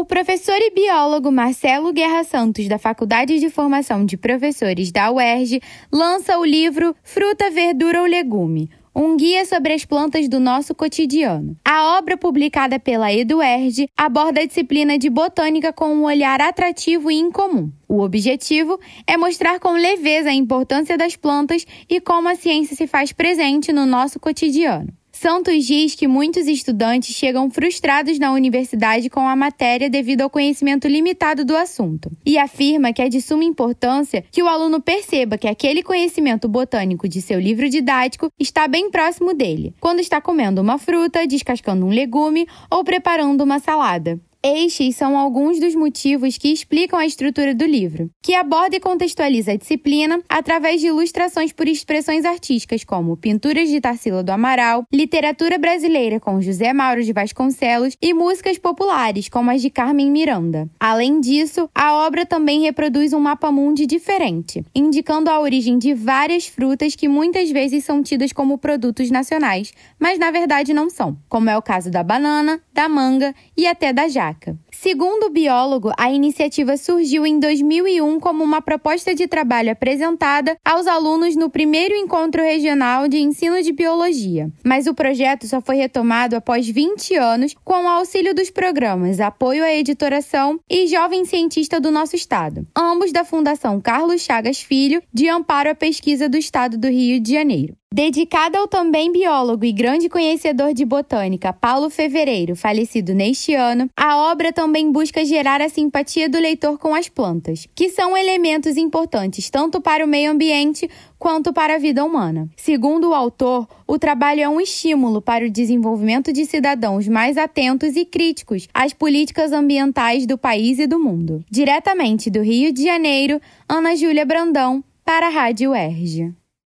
O professor e biólogo Marcelo Guerra Santos, da Faculdade de Formação de Professores da UERJ, lança o livro Fruta, Verdura ou Legume um guia sobre as plantas do nosso cotidiano. A obra, publicada pela EduERD, aborda a disciplina de botânica com um olhar atrativo e incomum. O objetivo é mostrar com leveza a importância das plantas e como a ciência se faz presente no nosso cotidiano. Santos diz que muitos estudantes chegam frustrados na universidade com a matéria devido ao conhecimento limitado do assunto e afirma que é de suma importância que o aluno perceba que aquele conhecimento botânico de seu livro didático está bem próximo dele, quando está comendo uma fruta, descascando um legume ou preparando uma salada. Estes são alguns dos motivos que explicam a estrutura do livro, que aborda e contextualiza a disciplina através de ilustrações por expressões artísticas como pinturas de Tarsila do Amaral, literatura brasileira com José Mauro de Vasconcelos e músicas populares como as de Carmen Miranda. Além disso, a obra também reproduz um mapa mundi diferente, indicando a origem de várias frutas que muitas vezes são tidas como produtos nacionais, mas na verdade não são, como é o caso da banana, da manga e até da fraca. Segundo o biólogo, a iniciativa surgiu em 2001 como uma proposta de trabalho apresentada aos alunos no primeiro encontro regional de ensino de biologia. Mas o projeto só foi retomado após 20 anos com o auxílio dos programas Apoio à Editoração e Jovem Cientista do Nosso Estado, ambos da Fundação Carlos Chagas Filho, de amparo à pesquisa do Estado do Rio de Janeiro. Dedicada ao também biólogo e grande conhecedor de botânica Paulo Fevereiro, falecido neste ano, a obra também busca gerar a simpatia do leitor com as plantas, que são elementos importantes tanto para o meio ambiente quanto para a vida humana. Segundo o autor, o trabalho é um estímulo para o desenvolvimento de cidadãos mais atentos e críticos às políticas ambientais do país e do mundo. Diretamente do Rio de Janeiro, Ana Júlia Brandão, para a Rádio UERJ.